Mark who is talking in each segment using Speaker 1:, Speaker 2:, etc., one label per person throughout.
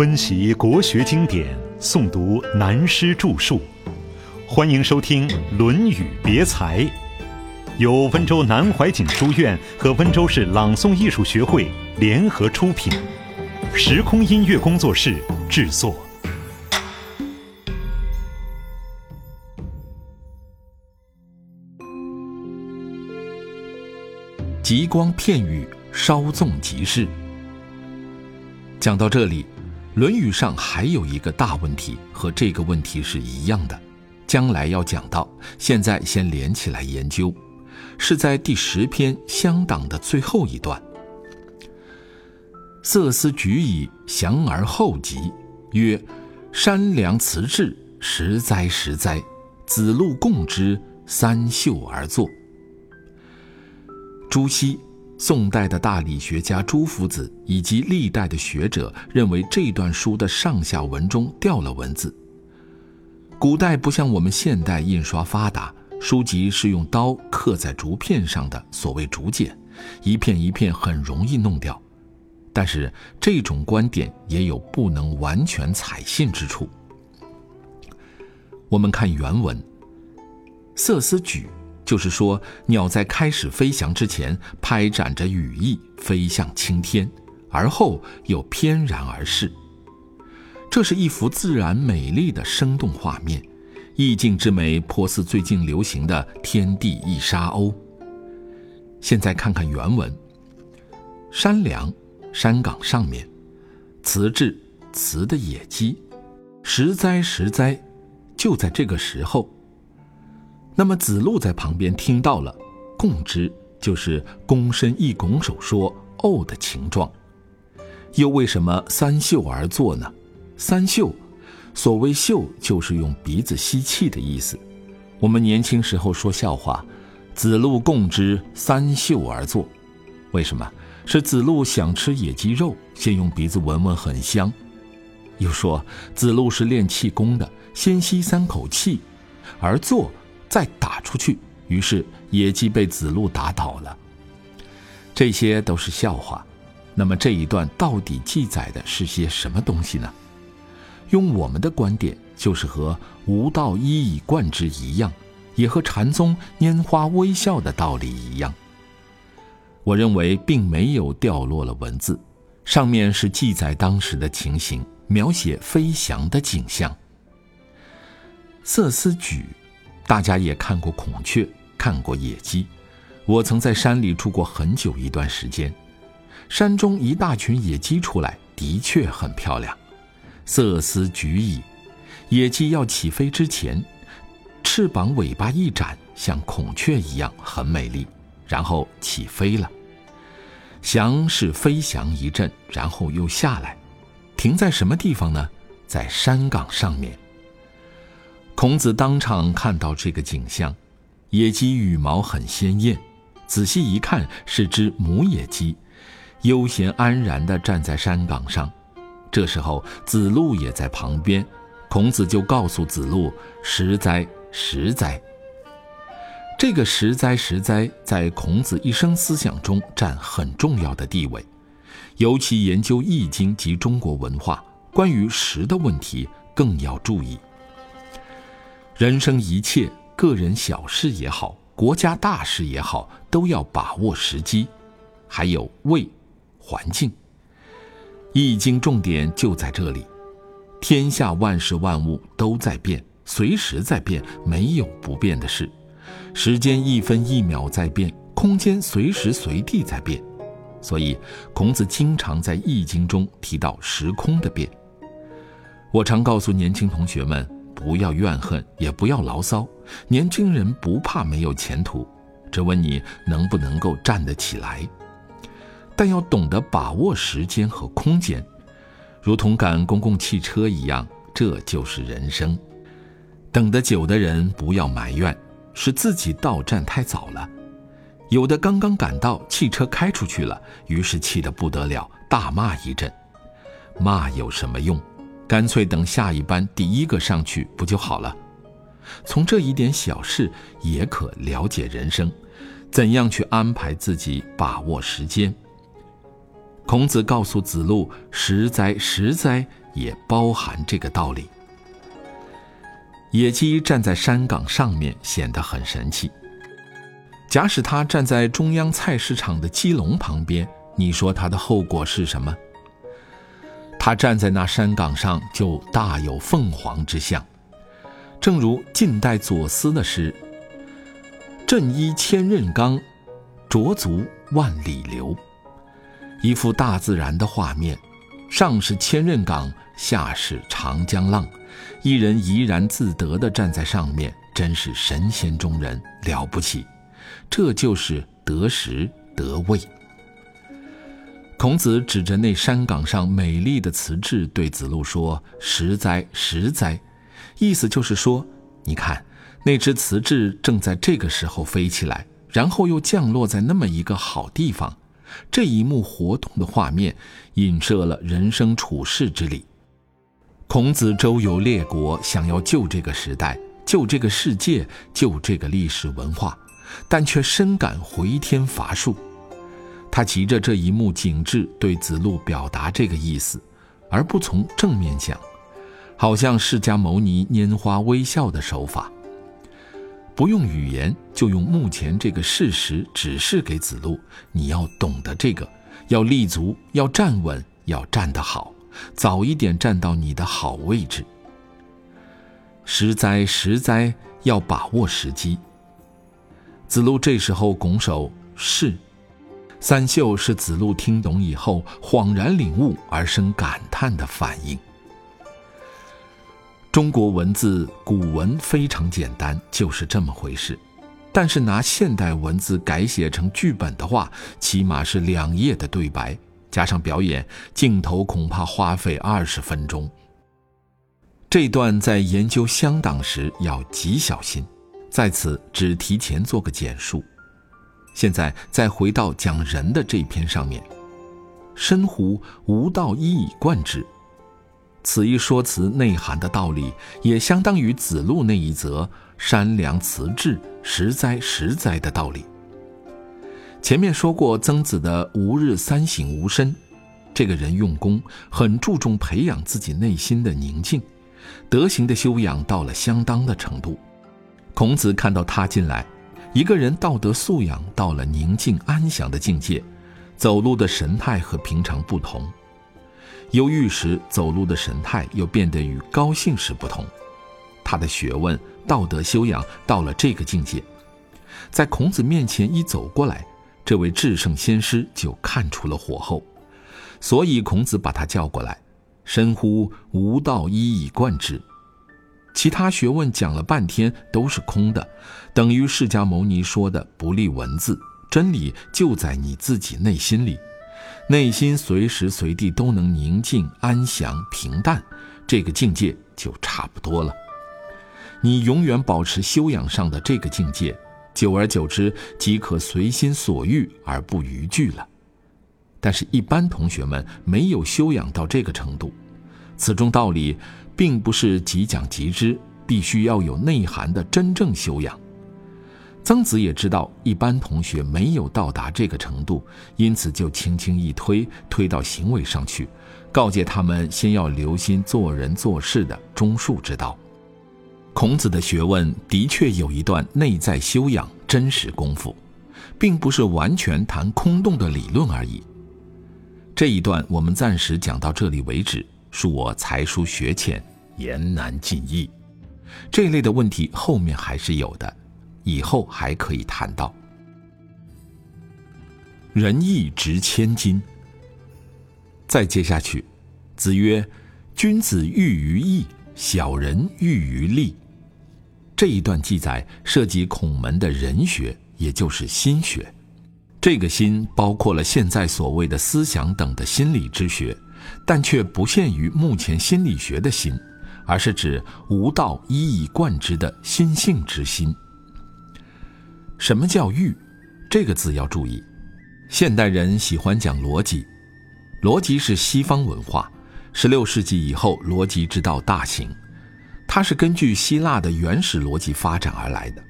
Speaker 1: 温习国学经典，诵读南师著述，欢迎收听《论语别裁》，由温州南怀瑾书院和温州市朗诵艺术学会联合出品，时空音乐工作室制作。
Speaker 2: 极光片羽，稍纵即逝。讲到这里，《论语》上还有一个大问题，和这个问题是一样的，将来要讲到，现在先连起来研究，是在第十篇《乡党》的最后一段。色思举矣，降而后及，曰：“山梁辞志，实哉实哉！子路共之，三袖而坐。”朱熹，宋代的大理学家朱夫子以及历代的学者认为这段书的上下文中掉了文字。古代不像我们现代印刷发达，书籍是用刀刻在竹片上的，所谓竹简，一片一片很容易弄掉。但是这种观点也有不能完全采信之处。我们看原文，色思举。就是说，鸟在开始飞翔之前，拍展着羽翼飞向青天，而后又翩然而逝。这是一幅自然美丽的生动画面，意境之美颇似最近流行的“天地一沙鸥”。现在看看原文：山梁，山岗上面，雌雉，雌的野鸡，实哉实哉，就在这个时候。那么子路在旁边听到了，共之就是躬身一拱手说“哦”的情状。又为什么三嗅而坐呢？三嗅，所谓嗅就是用鼻子吸气的意思。我们年轻时候说笑话，子路共之三嗅而坐，为什么？是子路想吃野鸡肉，先用鼻子闻闻很香。又说子路是练气功的，先吸三口气，而坐。再打出去，于是野鸡被子路打倒了。这些都是笑话。那么这一段到底记载的是些什么东西呢？用我们的观点，就是和“吾道一以贯之”一样，也和禅宗拈花微笑的道理一样。我认为并没有掉落了文字，上面是记载当时的情形，描写飞翔的景象。色思举。大家也看过孔雀，看过野鸡。我曾在山里住过很久一段时间，山中一大群野鸡出来，的确很漂亮。色思举矣，野鸡要起飞之前，翅膀尾巴一展，像孔雀一样很美丽，然后起飞了。翔是飞翔一阵，然后又下来，停在什么地方呢？在山岗上面。孔子当场看到这个景象，野鸡羽毛很鲜艳，仔细一看是只母野鸡，悠闲安然地站在山岗上。这时候子路也在旁边，孔子就告诉子路：“实哉，实哉。”这个“实哉，实哉”在孔子一生思想中占很重要的地位，尤其研究《易经》及中国文化，关于“实”的问题更要注意。人生一切，个人小事也好，国家大事也好，都要把握时机。还有位，环境，《易经》重点就在这里。天下万事万物都在变，随时在变，没有不变的事。时间一分一秒在变，空间随时随地在变。所以，孔子经常在《易经》中提到时空的变。我常告诉年轻同学们。不要怨恨，也不要牢骚。年轻人不怕没有前途，只问你能不能够站得起来。但要懂得把握时间和空间，如同赶公共汽车一样，这就是人生。等得久的人不要埋怨，是自己到站太早了。有的刚刚赶到，汽车开出去了，于是气得不得了，大骂一阵。骂有什么用？干脆等下一班第一个上去不就好了？从这一点小事也可了解人生，怎样去安排自己，把握时间。孔子告诉子路：“实哉，实哉！”也包含这个道理。野鸡站在山岗上面，显得很神气。假使他站在中央菜市场的鸡笼旁边，你说他的后果是什么？他站在那山岗上，就大有凤凰之相。正如近代左思的诗：“振衣千仞冈，濯足万里流。”一幅大自然的画面，上是千仞岗，下是长江浪，一人怡然自得地站在上面，真是神仙中人，了不起。这就是得时得位。孔子指着那山岗上美丽的瓷质，对子路说：“实哉，实哉！”意思就是说，你看，那只瓷质正在这个时候飞起来，然后又降落在那么一个好地方。这一幕活动的画面，映射了人生处世之理。孔子周游列国，想要救这个时代，救这个世界，救这个历史文化，但却深感回天乏术。他急着这一幕景致对子路表达这个意思，而不从正面讲，好像释迦牟尼拈花微笑的手法，不用语言就用目前这个事实指示给子路：你要懂得这个，要立足，要站稳，要站得好，早一点站到你的好位置。实哉实哉，要把握时机。子路这时候拱手是。三秀是子路听懂以后恍然领悟而生感叹的反应。中国文字古文非常简单，就是这么回事。但是拿现代文字改写成剧本的话，起码是两页的对白，加上表演镜头，恐怕花费二十分钟。这段在研究乡党时要极小心，在此只提前做个简述。现在再回到讲人的这篇上面，深乎吾道一以贯之。此一说辞内涵的道理，也相当于子路那一则山良辞志，实哉实哉的道理。前面说过曾子的吾日三省吾身，这个人用功，很注重培养自己内心的宁静，德行的修养到了相当的程度。孔子看到他进来。一个人道德素养到了宁静安详的境界，走路的神态和平常不同；忧郁时走路的神态又变得与高兴时不同。他的学问、道德修养到了这个境界，在孔子面前一走过来，这位至圣先师就看出了火候，所以孔子把他叫过来，深呼吾道一以贯之。其他学问讲了半天都是空的，等于释迦牟尼说的不立文字，真理就在你自己内心里，内心随时随地都能宁静、安详、平淡，这个境界就差不多了。你永远保持修养上的这个境界，久而久之即可随心所欲而不逾矩了。但是，一般同学们没有修养到这个程度，此中道理。并不是即讲即知，必须要有内涵的真正修养。曾子也知道一般同学没有到达这个程度，因此就轻轻一推，推到行为上去，告诫他们先要留心做人做事的中恕之道。孔子的学问的确有一段内在修养、真实功夫，并不是完全谈空洞的理论而已。这一段我们暂时讲到这里为止。恕我才疏学浅。言难尽意，这类的问题后面还是有的，以后还可以谈到。仁义值千金。再接下去，子曰：“君子喻于义，小人喻于利。”这一段记载涉及孔门的人学，也就是心学。这个心包括了现在所谓的思想等的心理之学，但却不限于目前心理学的心。而是指无道一以贯之的心性之心。什么叫欲？这个字要注意。现代人喜欢讲逻辑，逻辑是西方文化。十六世纪以后，逻辑之道大行，它是根据希腊的原始逻辑发展而来的。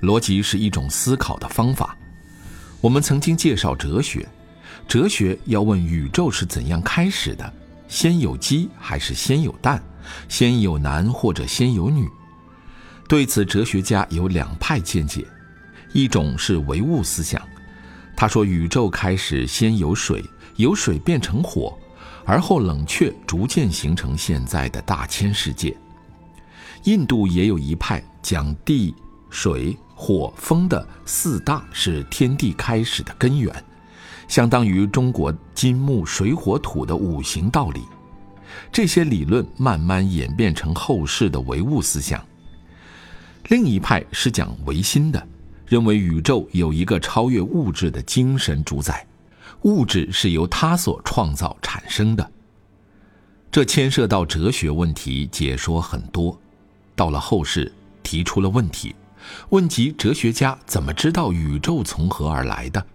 Speaker 2: 逻辑是一种思考的方法。我们曾经介绍哲学，哲学要问宇宙是怎样开始的，先有鸡还是先有蛋，先有男或者先有女？对此，哲学家有两派见解，一种是唯物思想，他说宇宙开始先有水，由水变成火，而后冷却，逐渐形成现在的大千世界。印度也有一派讲地、水、火、风的四大是天地开始的根源，相当于中国金木水火土的五行道理。这些理论慢慢演变成后世的唯物思想。另一派是讲唯心的，认为宇宙有一个超越物质的精神主宰，物质是由他所创造产生的。这牵涉到哲学问题，解说很多。到了后世，提出了问题，问及哲学家怎么知道宇宙从何而来的？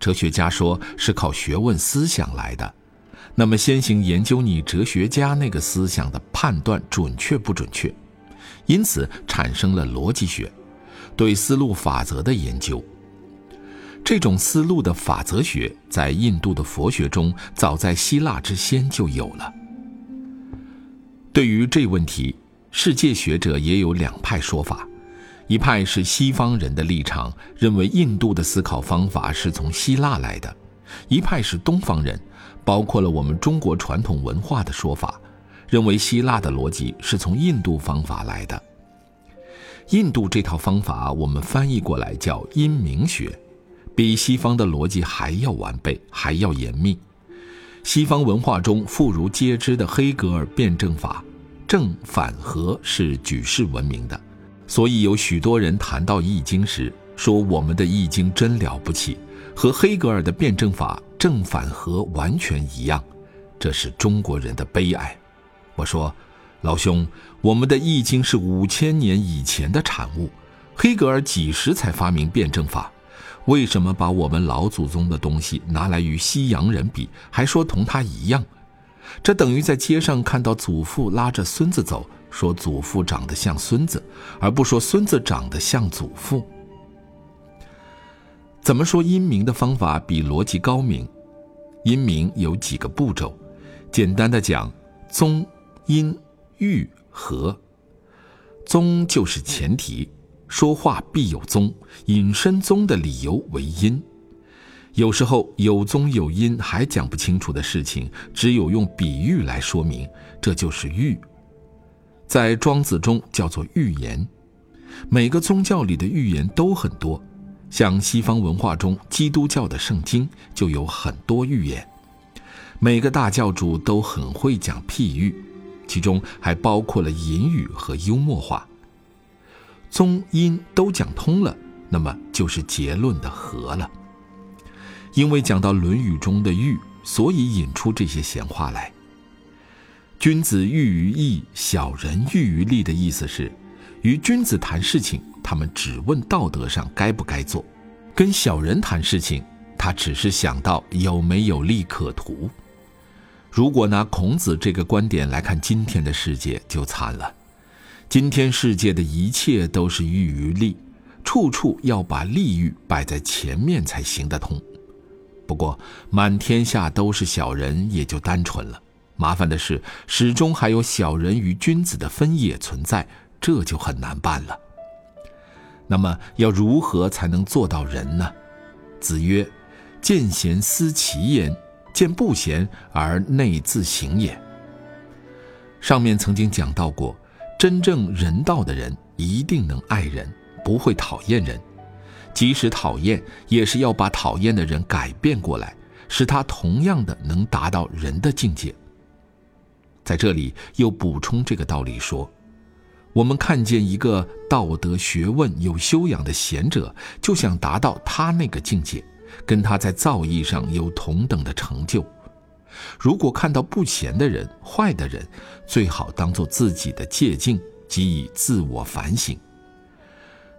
Speaker 2: 哲学家说是靠学问思想来的。那么先行研究你哲学家那个思想的判断准确不准确？因此产生了逻辑学，对思路法则的研究。这种思路的法则学在印度的佛学中，早在希腊之先就有了。对于这问题，世界学者也有两派说法：一派是西方人的立场，认为印度的思考方法是从希腊来的；一派是东方人，包括了我们中国传统文化的说法。认为希腊的逻辑是从印度方法来的。印度这套方法，我们翻译过来叫因明学，比西方的逻辑还要完备，还要严密。西方文化中妇孺皆知的黑格尔辩证法，正反合是举世闻名的，所以有许多人谈到《易经》时，说我们的《易经》真了不起，和黑格尔的辩证法正反合完全一样，这是中国人的悲哀。我说：“老兄，我们的《易经》是五千年以前的产物，黑格尔几时才发明辩证法？为什么把我们老祖宗的东西拿来与西洋人比，还说同他一样？这等于在街上看到祖父拉着孙子走，说祖父长得像孙子，而不说孙子长得像祖父。怎么说？阴明的方法比逻辑高明。阴明有几个步骤，简单的讲，宗。”因、喻、和，宗就是前提，说话必有宗，引申宗的理由为因。有时候有宗有因还讲不清楚的事情，只有用比喻来说明，这就是喻。在庄子中叫做寓言。每个宗教里的寓言都很多，像西方文化中基督教的圣经就有很多寓言。每个大教主都很会讲譬喻。其中还包括了隐语和幽默化，宗因都讲通了，那么就是结论的和了。因为讲到《论语》中的喻，所以引出这些闲话来。君子喻于义，小人喻于利的意思是，与君子谈事情，他们只问道德上该不该做；跟小人谈事情，他只是想到有没有利可图。如果拿孔子这个观点来看今天的世界，就惨了。今天世界的一切都是欲于利，处处要把利欲摆在前面才行得通。不过，满天下都是小人，也就单纯了。麻烦的是，始终还有小人与君子的分野存在，这就很难办了。那么，要如何才能做到人呢？子曰：“见贤思齐焉。”见不贤而内自省也。上面曾经讲到过，真正人道的人一定能爱人，不会讨厌人；即使讨厌，也是要把讨厌的人改变过来，使他同样的能达到人的境界。在这里又补充这个道理说：我们看见一个道德学问有修养的贤者，就想达到他那个境界。跟他在造诣上有同等的成就。如果看到不贤的人、坏的人，最好当做自己的借镜，给予自我反省。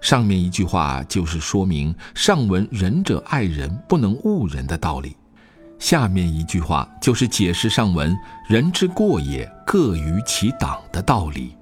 Speaker 2: 上面一句话就是说明上文“仁者爱人，不能误人”的道理，下面一句话就是解释上文“人之过也，各于其党”的道理。